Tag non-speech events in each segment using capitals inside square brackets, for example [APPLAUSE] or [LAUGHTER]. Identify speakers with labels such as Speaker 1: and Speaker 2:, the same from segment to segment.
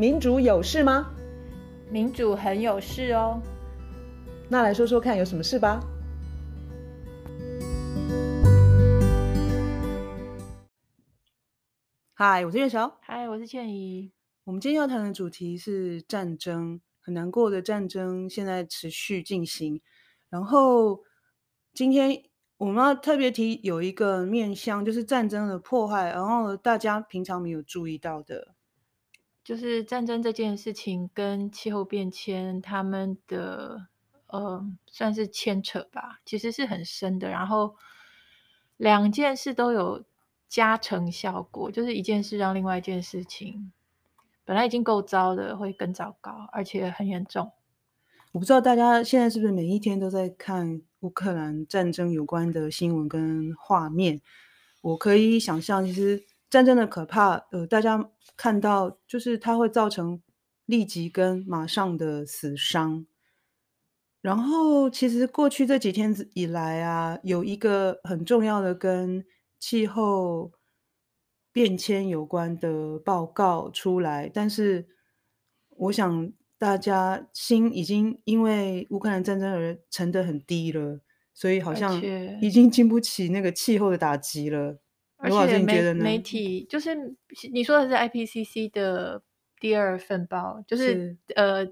Speaker 1: 民主有事吗？
Speaker 2: 民主很有事哦。
Speaker 1: 那来说说看，有什么事吧？嗨，我是月晓。
Speaker 2: 嗨，我是倩怡。
Speaker 1: 我们今天要谈的主题是战争，很难过的战争现在持续进行。然后今天我们要特别提有一个面向，就是战争的破坏，然后大家平常没有注意到的，
Speaker 2: 就是战争这件事情跟气候变迁他们的呃算是牵扯吧，其实是很深的。然后两件事都有。加成效果，就是一件事让另外一件事情本来已经够糟的会更糟糕，而且很严重。
Speaker 1: 我不知道大家现在是不是每一天都在看乌克兰战争有关的新闻跟画面？我可以想象，其实战争的可怕，呃，大家看到就是它会造成立即跟马上的死伤。然后，其实过去这几天以来啊，有一个很重要的跟气候变迁有关的报告出来，但是我想大家心已经因为乌克兰战争而沉得很低了，所以好像已经经不起那个气候的打击了。
Speaker 2: 而且媒媒体就是你说的是 IPCC 的第二份报，就是，是呃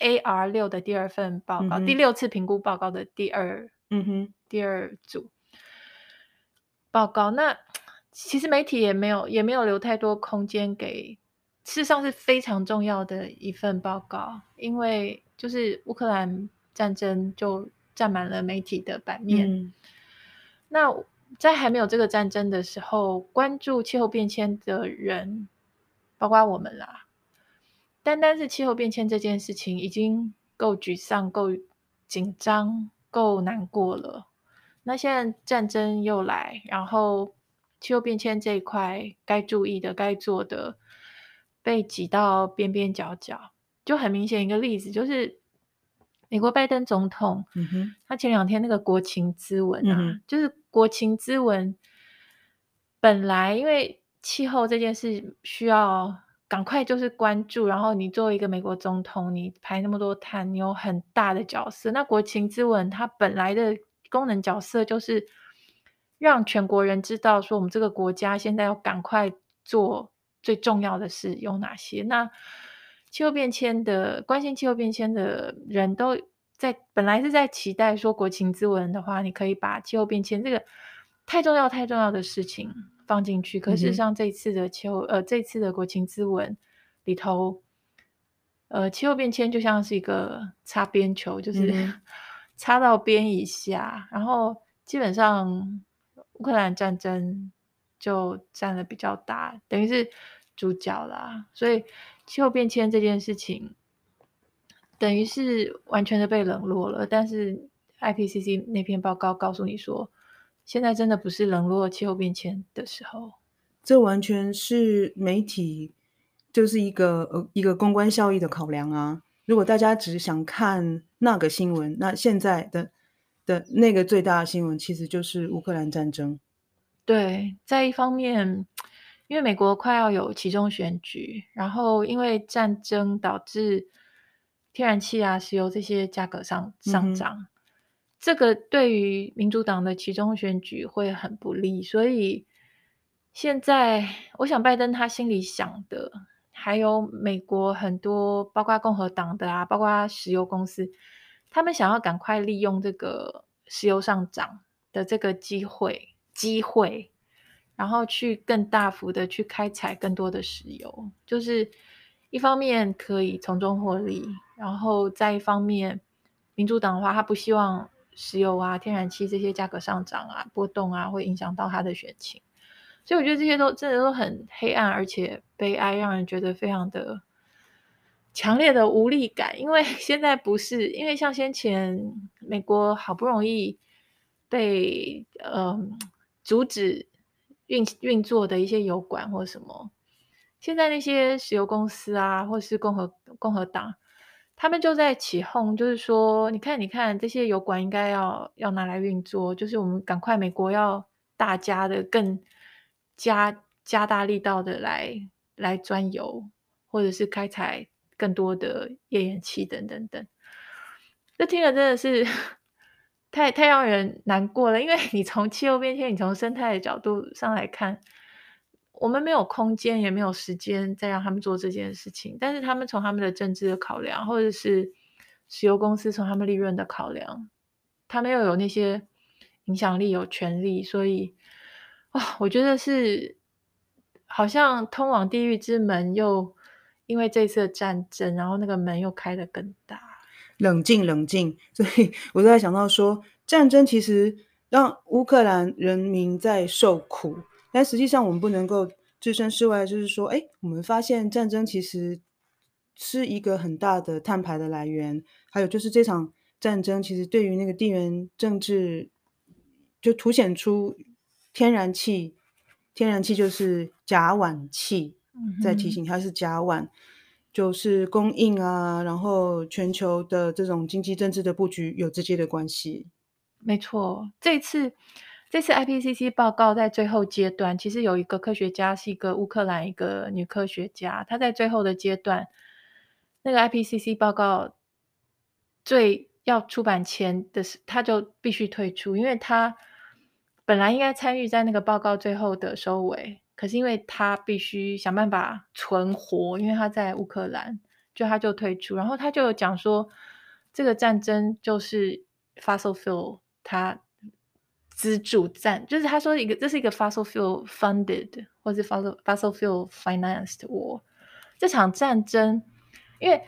Speaker 2: AR 六的第二份报告，嗯，第六次评估报告的第二嗯哼第二组。报告，那其实媒体也没有也没有留太多空间给，事实上是非常重要的一份报告，因为就是乌克兰战争就占满了媒体的版面。嗯、那在还没有这个战争的时候，关注气候变迁的人，包括我们啦，单单是气候变迁这件事情已经够沮丧、够紧张、够难过了。那现在战争又来，然后气候变迁这一块该注意的、该做的被挤到边边角角，就很明显一个例子就是美国拜登总统，嗯，他前两天那个国情咨文啊，嗯、就是国情咨文本来因为气候这件事需要赶快就是关注，然后你作为一个美国总统，你排那么多碳，你有很大的角色。那国情咨文它本来的。功能角色就是让全国人知道，说我们这个国家现在要赶快做最重要的事有哪些。那气候变迁的关心气候变迁的人都在本来是在期待说国情咨文的话，你可以把气候变迁这个太重要太重要的事情放进去。可事实上，这一次的气候呃这次的国情咨文里头，呃气候变迁就像是一个擦边球，就是。[LAUGHS] 嗯插到边一下，然后基本上乌克兰战争就占了比较大，等于是主角啦。所以气候变迁这件事情，等于是完全的被冷落了。但是 IPCC 那篇报告告诉你说，现在真的不是冷落气候变迁的时候。
Speaker 1: 这完全是媒体就是一个呃一个公关效益的考量啊。如果大家只想看那个新闻，那现在的的那个最大的新闻其实就是乌克兰战争。
Speaker 2: 对，在一方面，因为美国快要有其中选举，然后因为战争导致天然气啊、石油这些价格上上涨，嗯，这个对于民主党的其中选举会很不利。所以现在，我想拜登他心里想的。还有美国很多，包括共和党的啊，包括石油公司，他们想要赶快利用这个石油上涨的这个机会，机会，然后去更大幅的去开采更多的石油，就是一方面可以从中获利，然后再一方面，民主党的话，他不希望石油啊、天然气这些价格上涨啊、波动啊，会影响到他的选情。所以我觉得这些都真的都很黑暗，而且悲哀，让人觉得非常的强烈的无力感。因为 [LAUGHS] 现在不是，因为像先前美国好不容易被呃阻止运运作的一些油管或什么，现在那些石油公司啊，或是共和共和党，他们就在起哄，就是说，你看，你看，这些油管应该要要拿来运作，就是我们赶快美国要大家的更。加加大力道的来来钻油，或者是开采更多的页岩气等等等。这听了真的是太太让人难过了，因为 [LAUGHS] 你从气候变迁，你从生态的角度上来看，我们没有空间，也没有时间再让他们做这件事情。但是他们从他们的政治的考量，或者是石油公司从他们利润的考量，他们又有那些影响力、有权利，所以啊、我觉得是好像通往地狱之门又因为这次的战争，然后那个门又开得更大。
Speaker 1: 冷静，冷静。所以我就在想到说，战争其实让乌克兰人民在受苦，但实际上我们不能够置身事外。就是说，哎，我们发现战争其实是一个很大的碳排的来源。还有就是这场战争其实对于那个地缘政治，就凸显出天然气，天然气就是甲烷气，在提醒它是甲烷。就是供应啊，然后全球的这种经济政治的布局有直接的关系。
Speaker 2: 没错，这次这次 IPCC 报告在最后阶段，其实有一个科学家是一个乌克兰一个女科学家，她在最后的阶段，那个 IPCC 报告最要出版前的时，她就必须退出，因为她本来应该参与在那个报告最后的收尾。可是因为他必须想办法存活，因为他在乌克兰，就他就退出，然后他就讲说，这个战争就是 fossil fuel 他资助战，就是他说一个这是一个 fossil fuel funded 或是 fossil fossil fuel financed war 这场战争，因为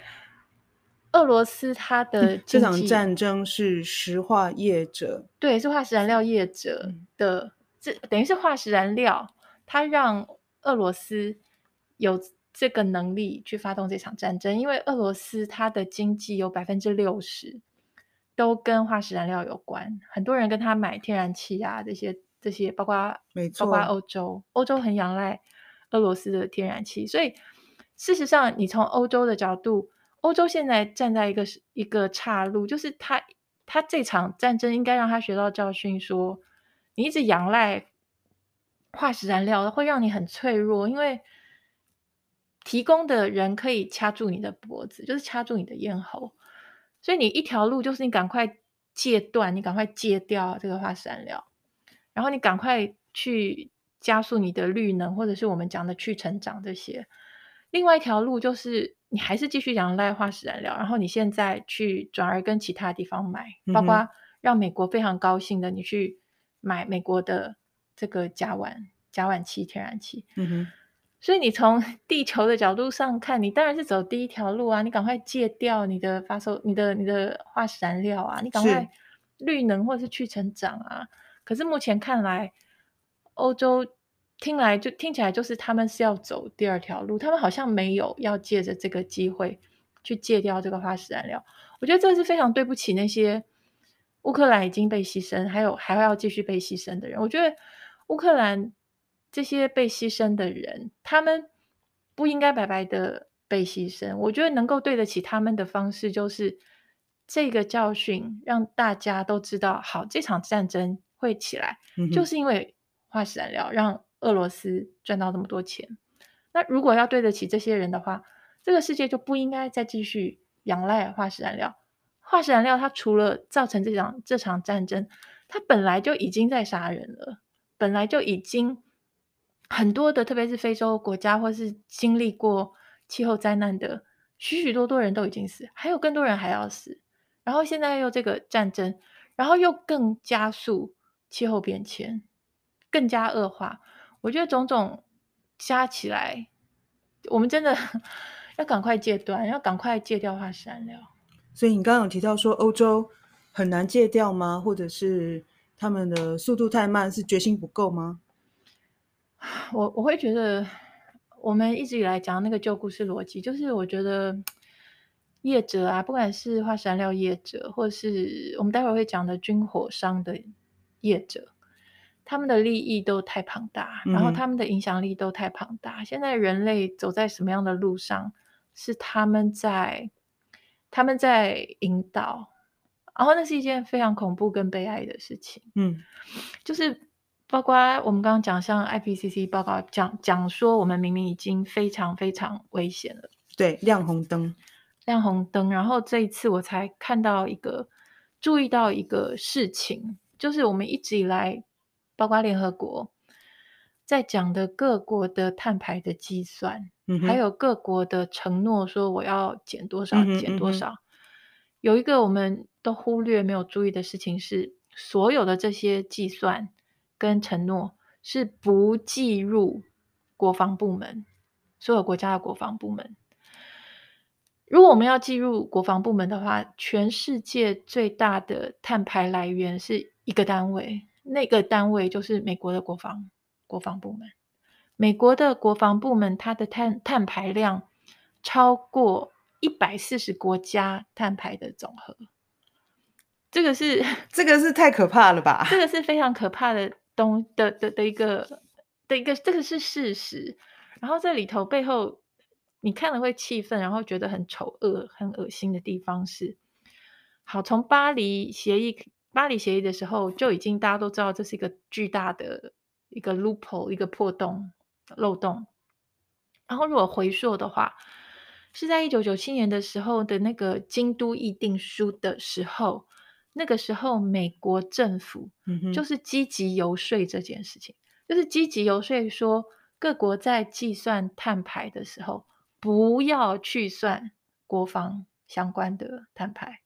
Speaker 2: 俄罗斯它的 [LAUGHS]
Speaker 1: 这场战争是石化业者，
Speaker 2: 对，是化石燃料业者的，这等于是化石燃料。他让俄罗斯有这个能力去发动这场战争，因为俄罗斯它的经济有百分之六十都跟化石燃料有关，很多人跟他买天然气啊，这些这些，包括包括欧洲，欧洲很仰赖俄罗斯的天然气，所以事实上，你从欧洲的角度，欧洲现在站在一个一个岔路，就是他他这场战争应该让他学到教训，说你一直仰赖。化石燃料会让你很脆弱，因为提供的人可以掐住你的脖子，就是掐住你的咽喉，所以你一条路就是你赶快戒断，你赶快戒掉这个化石燃料，然后你赶快去加速你的绿能，或者是我们讲的去成长这些。另外一条路就是你还是继续仰赖化石燃料，然后你现在去转而跟其他地方买，包括让美国非常高兴的，你去买美国的。这个甲烷、甲烷气、天然气，
Speaker 1: 嗯哼，
Speaker 2: 所以你从 [LAUGHS] 地球的角度上看，你当然是走第一条路啊，你赶快戒掉你的发售、你的、你的化石燃料啊，你赶快绿能或者是去成长啊。可是目前看来，欧洲听来就听起来就是他们是要走第二条路，他们好像没有要借着这个机会去戒掉这个化石燃料。我觉得这是非常对不起那些乌克兰已经被牺牲，还有还会要继续被牺牲的人。我觉得。乌克兰这些被牺牲的人，他们不应该白白的被牺牲。我觉得能够对得起他们的方式，就是这个教训让大家都知道，好，这场战争会起来，就是因为化石燃料让俄罗斯赚到这么多钱。那如果要对得起这些人的话，这个世界就不应该再继续仰赖化石燃料。化石燃料它除了造成这场这场战争，它本来就已经在杀人了。本来就已经很多的，特别是非洲国家，或是经历过气候灾难的许许多多人都已经死，还有更多人还要死。然后现在又这个战争，然后又更加速气候变迁，更加恶化。我觉得种种加起来，我们真的 [LAUGHS] 要赶快戒断，要赶快戒掉化石燃料。
Speaker 1: 所以你刚刚有提到说欧洲很难戒掉吗？或者是？他们的速度太慢，是决心不够吗？[SIGHS]
Speaker 2: 我我会觉得，我们一直以来讲那个旧故事逻辑，就是我觉得业者啊，不管是化石燃料业者，或是我们待会儿会讲的军火商的业者，他们的利益都太庞大，然后他们的影响力都太庞大。嗯。现在人类走在什么样的路上，是他们在他们在引导。然后那是一件非常恐怖跟悲哀的事情，
Speaker 1: 嗯，
Speaker 2: 就是包括我们刚刚讲，像 IPCC 报告讲讲说，我们明明已经非常非常危险了，
Speaker 1: 对，亮红灯，
Speaker 2: 亮红灯。然后这一次我才看到一个，注意到一个事情，就是我们一直以来，包括联合国在讲的各国的碳排的计算，嗯、还有各国的承诺，说我要减多少，嗯、减多少。嗯、有一个我们都忽略没有注意的事情是，所有的这些计算跟承诺是不计入国防部门，所有国家的国防部门。如果我们要计入国防部门的话，全世界最大的碳排来源是一个单位，那个单位就是美国的国防国防部门。美国的国防部门它的碳碳排量超过一百四十国家碳排的总和，这个是 [LAUGHS]
Speaker 1: 这个是太可怕了吧？
Speaker 2: 这个是非常可怕的东的的的一个的一个，这个是事实。然后这里头背后。你看了会气愤，然后觉得很丑恶、很恶心的地方是，好，从巴黎协议、巴黎协议的时候就已经大家都知道这是一个巨大的一个 loophole、一个破洞、漏洞。然后如果回溯的话，是在一九九七年的时候的那个京都议定书的时候，那个时候美国政府就是积极游说这件事情，嗯、就是积极游说说各国在计算碳排的时候。不要去算国防相关的碳排，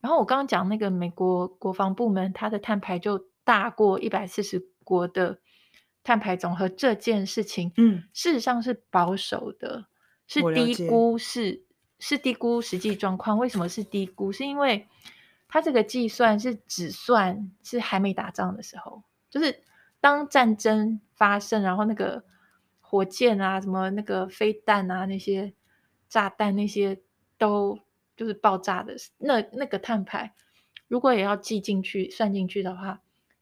Speaker 2: 然后我刚刚讲那个美国国防部门，它的碳排就大过一百四十国的碳排总和这件事情，嗯，事实上是保守的，是低估，是是低估实际状况。为什么是低估？是因为它这个计算是只算是还没打仗的时候，就是当战争发生，然后那个。火箭啊，什么那个飞弹啊，那些炸弹那些都就是爆炸的，那那个碳排，如果也要计进去算进去的话，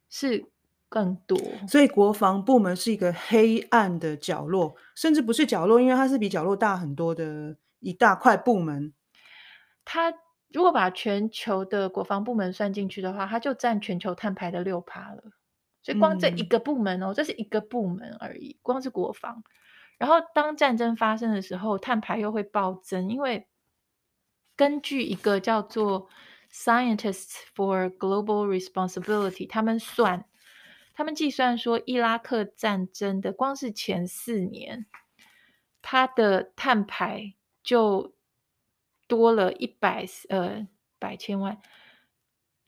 Speaker 2: 是更多。
Speaker 1: 所以国防部门是一个黑暗的角落，甚至不是角落，因为它是比角落大很多的一大块部门。
Speaker 2: 它如果把全球的国防部门算进去的话，它就占全球碳排的六趴了。所以光这一个部门哦，嗯、这是一个部门而已，光是国防。然后当战争发生的时候，碳排又会暴增，因为根据一个叫做 Scientists for Global Responsibility，他们算，他们计算说，伊拉克战争的光是前四年，它的碳排就多了一百呃百千万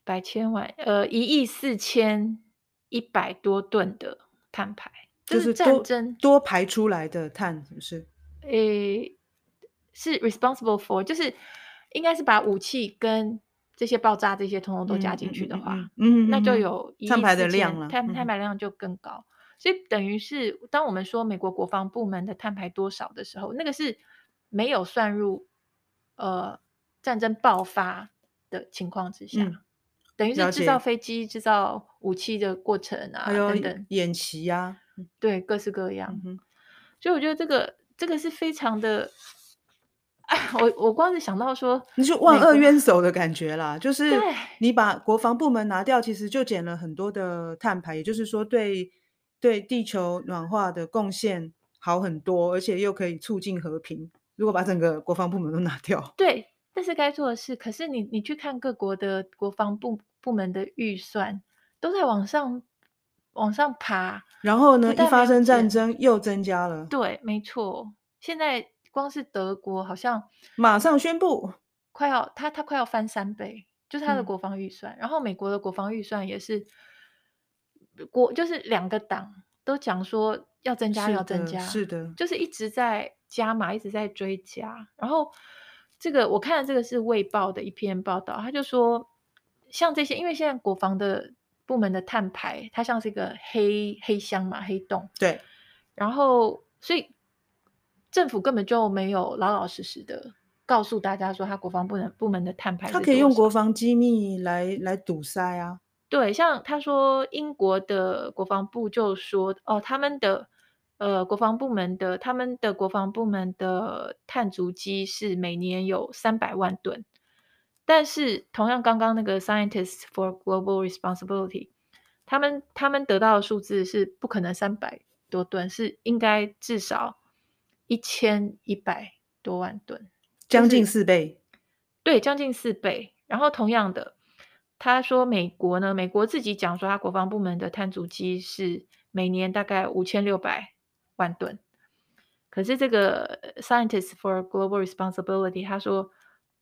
Speaker 2: 百千万呃一亿四千。一百多吨的碳排，就是战争
Speaker 1: 多，多排出来的碳，是不是？
Speaker 2: 诶，是 responsible for，就是应该是把武器跟这些爆炸这些通通都加进去的话，嗯，那就有
Speaker 1: 碳排的量了，
Speaker 2: 碳碳排量就更高。所以等于是，当我们说美国国防部门的碳排多少的时候，那个是没有算入呃战争爆发的情况之下。嗯等于是制造飞机、制造武器的过程啊，等等
Speaker 1: 演习呀，
Speaker 2: 对，各式各样。嗯、所以我觉得这个这个是非常的，哎，[LAUGHS] 我我光是想到说，
Speaker 1: 你就万恶冤首的感觉啦，就是你把国防部门拿掉，其实就减了很多的碳排，也就是说对对地球暖化的贡献好很多，而且又可以促进和平。如果把整个国防部门都拿掉，
Speaker 2: 对。这是该做的事，可是你你去看各国的国防部部门的预算都在往上往上爬，
Speaker 1: 然后呢，一发生战争又增加了。
Speaker 2: 对，没错，现在光是德国好像
Speaker 1: 马上宣布
Speaker 2: 快要他他快要翻三倍，就是他的国防预算。嗯、然后美国的国防预算也是国就是两个党都讲说要增加要增加，
Speaker 1: 是的，
Speaker 2: 就是一直在加码，一直在追加，然后。这个我看的这个是《卫报》的一篇报道，他就说，像这些，因为现在国防的部门的碳排，它像是一个黑黑箱嘛，黑洞。
Speaker 1: 对。
Speaker 2: 然后，所以政府根本就没有老老实实的告诉大家说，他国防部门部门的碳排，
Speaker 1: 他可以用国防机密来来堵塞啊。
Speaker 2: 对，像他说，英国的国防部就说，哦，他们的。呃，国防部门的他们的国防部门的碳足迹是每年有三百万吨，但是同样刚刚那个 Scientists for Global Responsibility，他们他们得到的数字是不可能三百多吨，是应该至少一千一百多万吨，
Speaker 1: 将近四倍。
Speaker 2: 对，将近四倍。然后同样的，他说美国呢，美国自己讲说，他国防部门的碳足迹是每年大概五千六百万吨。可是这个 Scientists for Global Responsibility 他说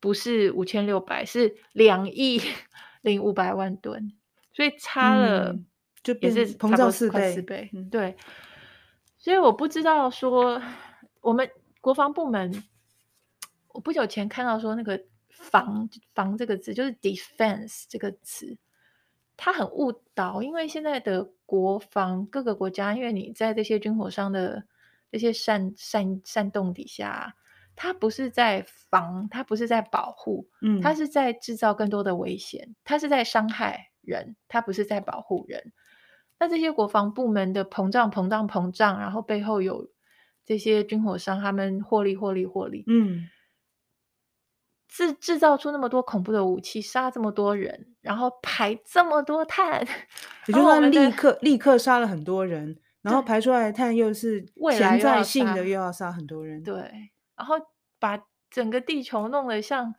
Speaker 2: 不是五千六百，是两亿 [LAUGHS] 零五百万吨，所以差了就也是
Speaker 1: 膨胀四倍。
Speaker 2: 四倍，对。所以我不知道说我们国防部门，我不久前看到说那个防防这个字就是 defense 这个词，它很误导，因为现在的国防各个国家，因为你在这些军火商的。这些煽煽煽动底下，它不是在防，它不是在保护，嗯，它是在制造更多的危险，它是在伤害人，它不是在保护人。那这些国防部门的膨胀、膨胀、膨胀，然后背后有这些军火商，他们获利、获利、获利，嗯，制制造出那么多恐怖的武器，杀这么多人，然后排这么多碳，
Speaker 1: 也就是他们立刻立刻杀了很多人。然后排出来的碳又是潜在性的，又要杀很多人。
Speaker 2: 对，然后把整个地球弄得像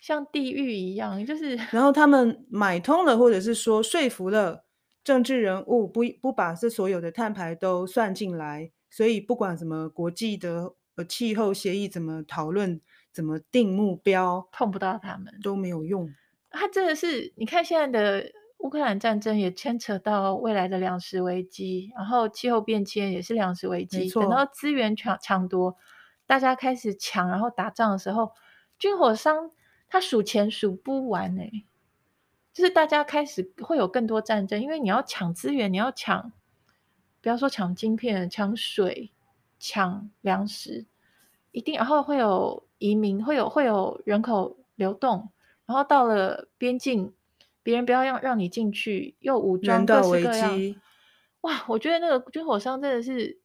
Speaker 2: 像地狱一样，就是。
Speaker 1: 然后他们买通了，或者是说说服了政治人物，不不把这所有的碳排都算进来，所以不管什么国际的呃气候协议怎么讨论，怎么定目标，
Speaker 2: 碰不到他们
Speaker 1: 都没有用。
Speaker 2: 他真的是，你看现在的。乌克兰战争也牵扯到未来的粮食危机，然后气候变迁也是粮食危机。等到资源抢抢夺，大家开始抢，然后打仗的时候，军火商他数钱数不完呢。就是大家开始会有更多战争，因为你要抢资源，你要抢，不要说抢晶片，抢水，抢粮食，一定，然后会有移民，会有会有人口流动，然后到了边境。别人不要让让你进去，又武装各式各样。哇，我觉得那个军火商真的是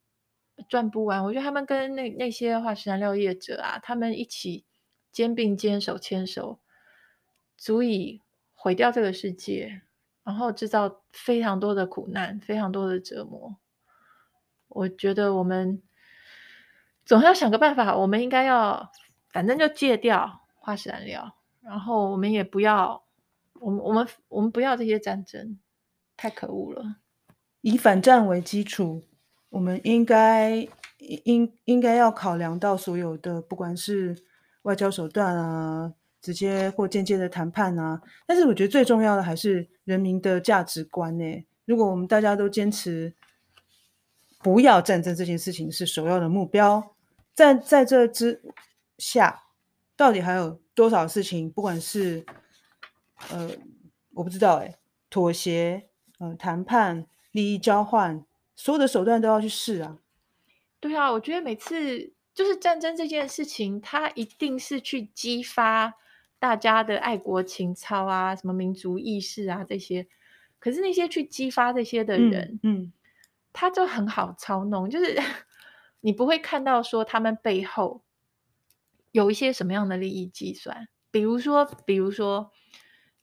Speaker 2: 赚不完。我觉得他们跟那那些化石燃料业者啊，他们一起肩并肩、手牵手，足以毁掉这个世界，然后制造非常多的苦难、非常多的折磨。我觉得我们总要想个办法。我们应该要，反正就戒掉化石燃料，然后我们也不要。我们我们我们不要这些战争，太可恶了。
Speaker 1: 以反战为基础，我们应该应应该要考量到所有的，不管是外交手段啊，直接或间接的谈判啊。但是我觉得最重要的还是人民的价值观呢。如果我们大家都坚持不要战争这件事情是首要的目标，在在这之下，到底还有多少事情，不管是。呃，我不知道哎，妥协、呃，谈判、利益交换，所有的手段都要去试啊。
Speaker 2: 对啊，我觉得每次就是战争这件事情，它一定是去激发大家的爱国情操啊，什么民族意识啊这些。可是那些去激发这些的人，嗯，嗯，他就很好操弄，就是 [LAUGHS] 你不会看到说他们背后有一些什么样的利益计算，比如说，比如说。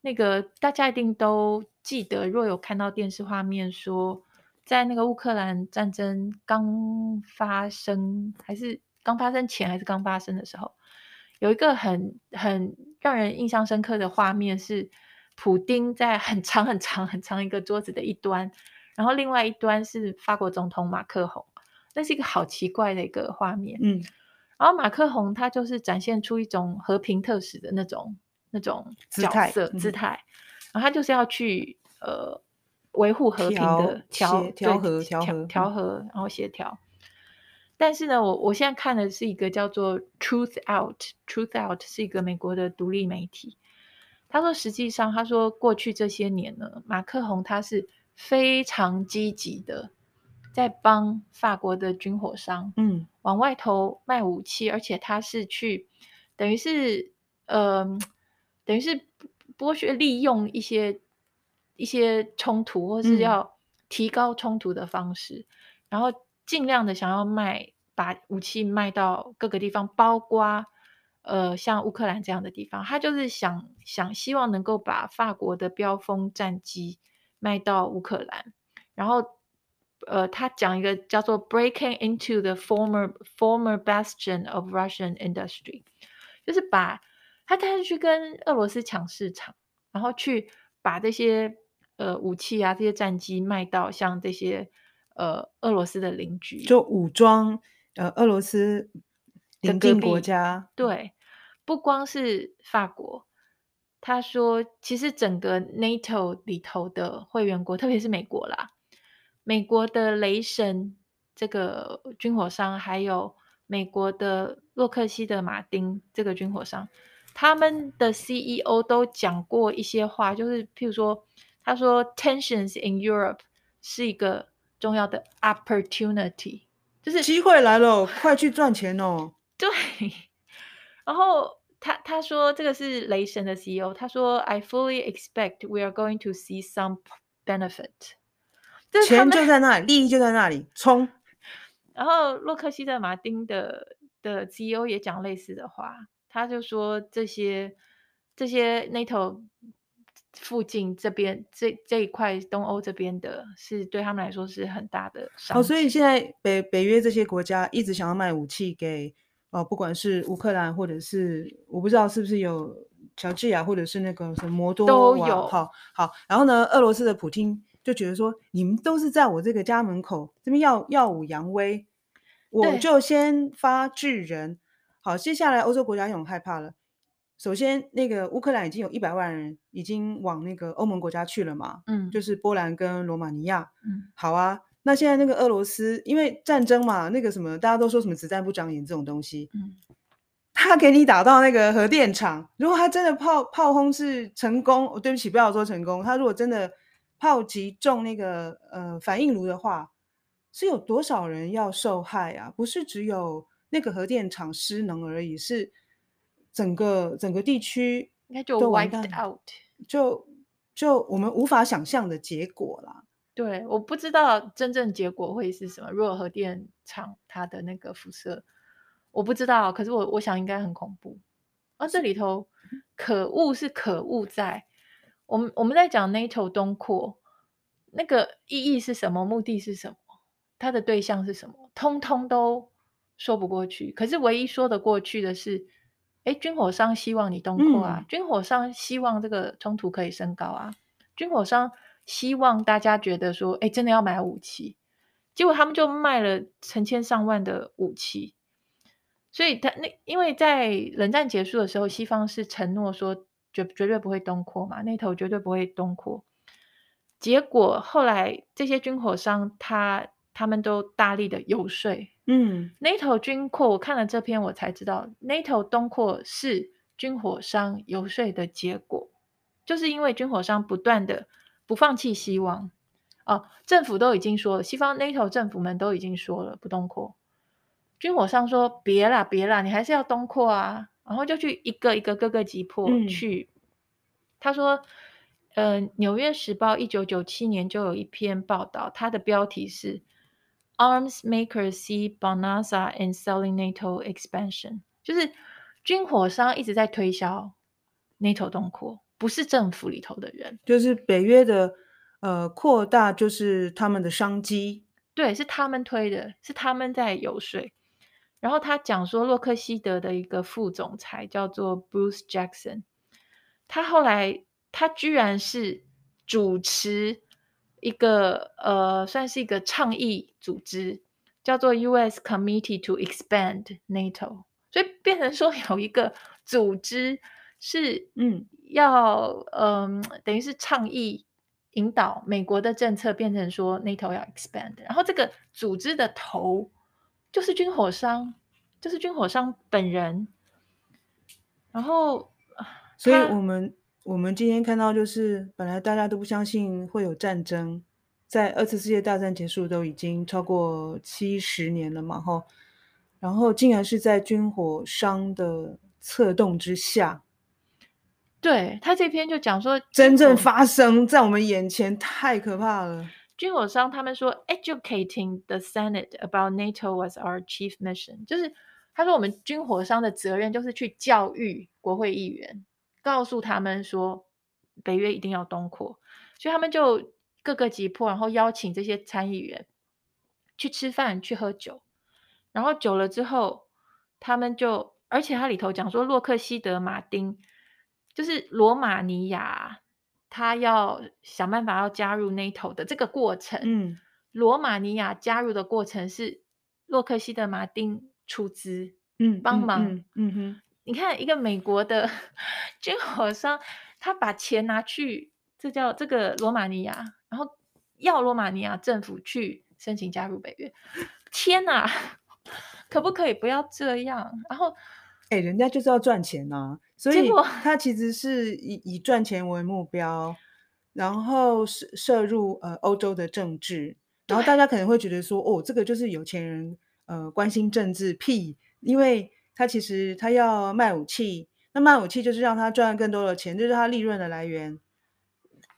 Speaker 2: 那个大家一定都记得，若有看到电视画面说，在那个乌克兰战争刚发生，还是刚发生前，还是刚发生的时候，有一个很很让人印象深刻的画面是，普丁在很长很长很长一个桌子的一端，然后另外一端是法国总统马克宏，那是一个好奇怪的一个画面，嗯，然后马克宏他就是展现出一种和平特使的那种。那种角色姿态，姿态，然后他就是要去呃维护和平的调
Speaker 1: 调和调和
Speaker 2: 调和，然后协调。但是呢，我我现在看的是一个叫做 Truth Out，Truth Out 是一个美国的独立媒体。他说，实际上他说过去这些年呢，马克宏他是非常积极的在帮法国的军火商嗯往外头卖武器，而且他是去等于是呃。等于是剥削、利用一些一些冲突，或是要提高冲突的方式，嗯、然后尽量的想要卖，把武器卖到各个地方，包括呃像乌克兰这样的地方，他就是想想希望能够把法国的标风战机卖到乌克兰，然后呃，他讲一个叫做 “breaking into the former former bastion of Russian industry”，就是把他他是去跟俄罗斯抢市场，然后去把这些呃武器啊这些战机卖到像这些呃俄罗斯的邻居，
Speaker 1: 就武装呃俄罗斯邻近国家。
Speaker 2: 对，不光是法国，他说其实整个 NATO 里头的会员国，特别是美国啦。美国的雷神这个军火商，还有美国的洛克希德马丁这个军火商，他们的 CEO 都讲过一些话，就是譬如说，他说 “tensions in Europe” 是一个重要的 opportunity，就是
Speaker 1: 机会来了，快去赚钱哦。[LAUGHS]
Speaker 2: 对，然后他他说这个是雷神的 CEO，他说 “I fully expect we are going to see some benefit”。
Speaker 1: 钱就在那里，利益就在那里，冲！[LAUGHS]
Speaker 2: 然后洛克希德马丁的的 CEO 也讲类似的话，他就说这些这些 NATO 附近这边这这一块东欧这边的，是对他们来说是很大的伤。
Speaker 1: 好，所以现在北北约这些国家一直想要卖武器给哦，不管是乌克兰或者是我不知道是不是有乔治亚或者是那个什么摩多瓦，
Speaker 2: 都有。
Speaker 1: 好，好，然后呢，俄罗斯的普京。就觉得说，你们都是在我这个家门口这边耀耀武扬威，我就先发制人。好，接下来欧洲国家又很害怕了。首先，那个乌克兰已经有一百万人已经往那个欧盟国家去了嘛，嗯，就是波兰跟罗马尼亚，嗯，好啊。那现在那个俄罗斯，因为战争嘛，那个什么，大家都说什么子弹不长眼这种东西，嗯，他给你打到那个核电厂，如果他真的炮炮轰是成功，哦，对不起，不要说成功，他如果真的。炮击中那个呃反应炉的话，是有多少人要受害啊？不是只有那个核电厂失能而已，是整个整个地区
Speaker 2: 应该就 wiped out，
Speaker 1: 就就我们无法想象的结果啦。
Speaker 2: 对，我不知道真正结果会是什么。如果核电厂它的那个辐射，我不知道，可是我我想应该很恐怖。而、啊、这里头可恶是可恶在。我们我们在讲 NATO 东扩，那个意义是什么？目的是什么？它的对象是什么？通通都说不过去。可是唯一说得过去的是，哎，军火商希望你东扩啊，嗯、军火商希望这个冲突可以升高啊，军火商希望大家觉得说，哎，真的要买武器，结果他们就卖了成千上万的武器。所以他那因为在冷战结束的时候，西方是承诺说。绝绝对不会东扩嘛，那头绝对不会东扩。结果后来这些军火商他他们都大力的游说，嗯，NATO 军扩，我看了这篇我才知道，NATO 东扩是军火商游说的结果，就是因为军火商不断的不放弃希望，哦，政府都已经说了，西方 NATO 政府们都已经说了不东扩，军火商说别啦别啦，你还是要东扩啊。然后就去一个一个各个击破去。嗯、他说：“呃，《纽约时报》一九九七年就有一篇报道，它的标题是 ‘Arms makers see bonanza and selling NATO expansion’，就是军火商一直在推销 NATO 东扩，不是政府里头的人，
Speaker 1: 就是北约的呃扩大，就是他们的商机，
Speaker 2: 对，是他们推的，是他们在游说。”然后他讲说，洛克希德的一个副总裁叫做 Bruce Jackson，他后来他居然是主持一个呃，算是一个倡议组织，叫做 U.S. Committee to Expand NATO，所以变成说有一个组织是嗯要嗯、呃、等于是倡议引导美国的政策变成说 NATO 要 expand，然后这个组织的头。就是军火商，就是军火商本人。然后，
Speaker 1: 所以我们我们今天看到，就是本来大家都不相信会有战争，在二次世界大战结束都已经超过七十年了嘛，吼，然后竟然是在军火商的策动之下，
Speaker 2: 对，他这篇就讲说，
Speaker 1: 真正发生在我们眼前，太可怕了。
Speaker 2: 军火商他们说，educating the Senate about NATO was our chief mission，就是他说我们军火商的责任就是去教育国会议员，告诉他们说北约一定要东扩，所以他们就各个击破，然后邀请这些参议员去吃饭去喝酒，然后久了之后，他们就而且他里头讲说，洛克希德马丁就是罗马尼亚，他要想办法要加入 NATO 的这个过程，
Speaker 1: 嗯，
Speaker 2: 罗马尼亚加入的过程是洛克希德马丁出资，嗯，帮忙，嗯，
Speaker 1: 嗯哼，
Speaker 2: 你看一个美国的 [LAUGHS] 军火商，他把钱拿去，这叫这个罗马尼亚，然后要罗马尼亚政府去申请加入北约，天哪，[LAUGHS] 可不可以不要这样？然后，
Speaker 1: 哎，人家就是要赚钱呐、啊，所以他其实是以以赚钱为目标，然后涉涉入呃欧洲的政治，然后大家可能会觉得说，哦，这个就是有钱人呃关心政治屁，因为他其实他要卖武器。那卖武器就是让他赚更多的钱，就是他利润的来源。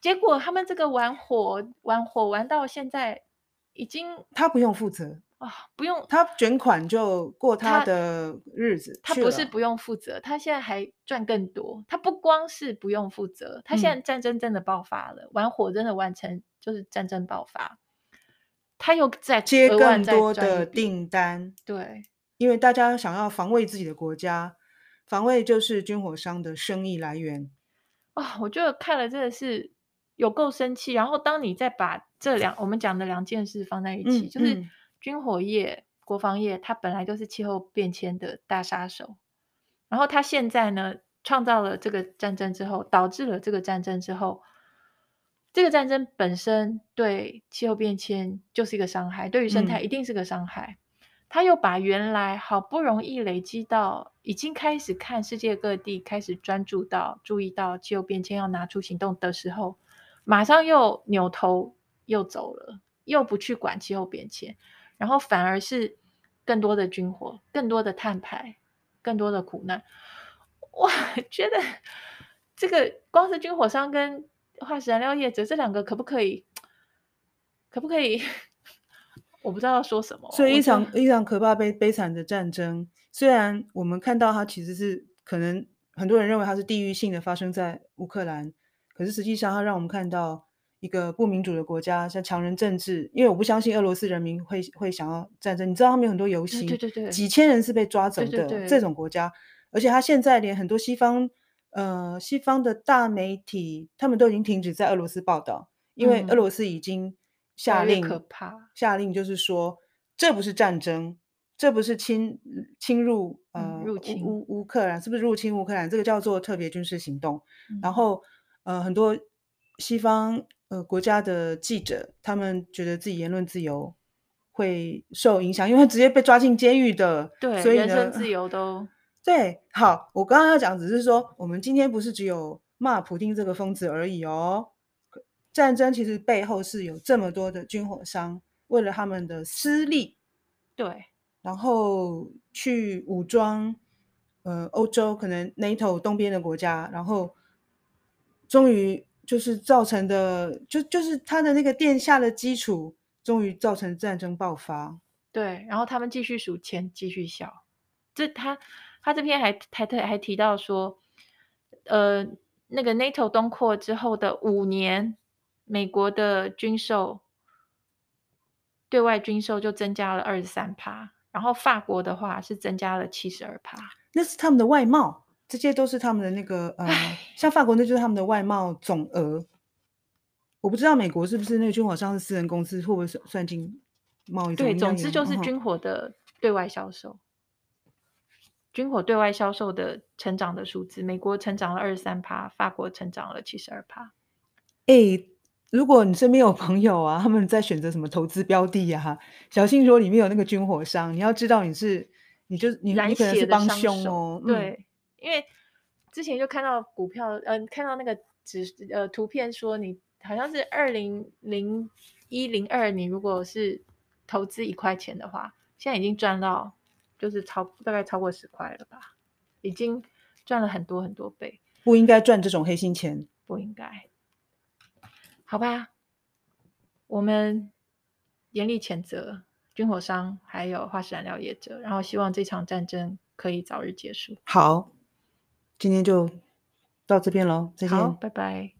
Speaker 2: 结果他们这个玩火玩火玩到现在，已经
Speaker 1: 他不用负责
Speaker 2: 啊，不用
Speaker 1: 他卷款就过他的日子
Speaker 2: 他。他不是不用负责，他现在还赚更多。他不光是不用负责，他现在战争真的爆发了，嗯、玩火真的完成就是战争爆发，他又在
Speaker 1: 接更多的订单。
Speaker 2: 对，
Speaker 1: 因为大家想要防卫自己的国家。防卫就是军火商的生意来源
Speaker 2: 啊、哦！我觉得看了真的是有够生气。然后当你再把这两我们讲的两件事放在一起，嗯、就是军火业、嗯、国防业，它本来就是气候变迁的大杀手。然后它现在呢，创造了这个战争之后，导致了这个战争之后，这个战争本身对气候变迁就是一个伤害，对于生态一定是个伤害。嗯他又把原来好不容易累积到已经开始看世界各地开始专注到注意到气候变迁要拿出行动的时候，马上又扭头又走了，又不去管气候变迁，然后反而是更多的军火、更多的碳排、更多的苦难。[LAUGHS] 我，觉得这个光是军火商跟化石燃料业者这两个可不可以？可不可以？[LAUGHS] 我不知道要说什么，
Speaker 1: 所以一场一场可怕悲悲惨的战争，虽然我们看到它其实是可能很多人认为它是地域性的发生在乌克兰，可是实际上它让我们看到一个不民主的国家，像强人政治。因为我不相信俄罗斯人民会会想要战争，你知道他们有很多游行，
Speaker 2: 对对对，
Speaker 1: 几千人是被抓走的，
Speaker 2: 对对对，
Speaker 1: 这种国家，而且他现在连很多西方呃西方的大媒体他们都已经停止在俄罗斯报道，因为俄罗斯已经。嗯下令，
Speaker 2: 可怕！
Speaker 1: 下令就是说，这不是战争，这不是侵侵入呃、嗯、
Speaker 2: 入侵
Speaker 1: 乌乌克兰，是不是入侵乌克兰？这个叫做特别军事行动。嗯、然后呃，很多西方呃国家的记者，他们觉得自己言论自由会受影响，因为他直接被抓进监狱的。
Speaker 2: 对，
Speaker 1: 所以
Speaker 2: 人身自由都 [LAUGHS]
Speaker 1: 对。好，我刚刚要讲只是说，我们今天不是只有骂普丁这个疯子而已哦。战争其实背后是有这么多的军火商，为了他们的私利，
Speaker 2: 对，
Speaker 1: 然后去武装，呃，欧洲可能 NATO 东边的国家，然后终于就是造成的，就就是他的那个殿下的基础，终于造成战争爆发。
Speaker 2: 对，然后他们继续数钱，继续笑。这他他这篇还还特还提到说，呃，那个 NATO 东扩之后的五年。美国的军售，对外军售就增加了二十三趴，然后法国的话是增加了七十二趴。
Speaker 1: 那是他们的外贸，这些都是他们的那个呃，像法国那就是他们的外贸总额。我不知道美国是不是那个军火商是私人公司，会不会算算进贸易？
Speaker 2: 对，总之就是军火的对外销售，哦、军火对外销售的成长的数字，美国成长了二十三趴，法国成长了七十二趴。
Speaker 1: 诶。如果你身边有朋友啊，他们在选择什么投资标的呀、啊，小心说里面有那个军火商，你要知道你是，你就你你可能是帮凶哦。
Speaker 2: 对、嗯，因为之前就看到股票，嗯、呃，看到那个指呃图片说，你好像是二零零一零二，你如果是投资一块钱的话，现在已经赚到就是超大概超过十块了吧，已经赚了很多很多倍。
Speaker 1: 不应该赚这种黑心钱，
Speaker 2: 不应该。好吧，我们严厉谴责军火商还有化石燃料业者，然后希望这场战争可以早日结束。
Speaker 1: 好，今天就到这边喽，再见，
Speaker 2: 拜拜。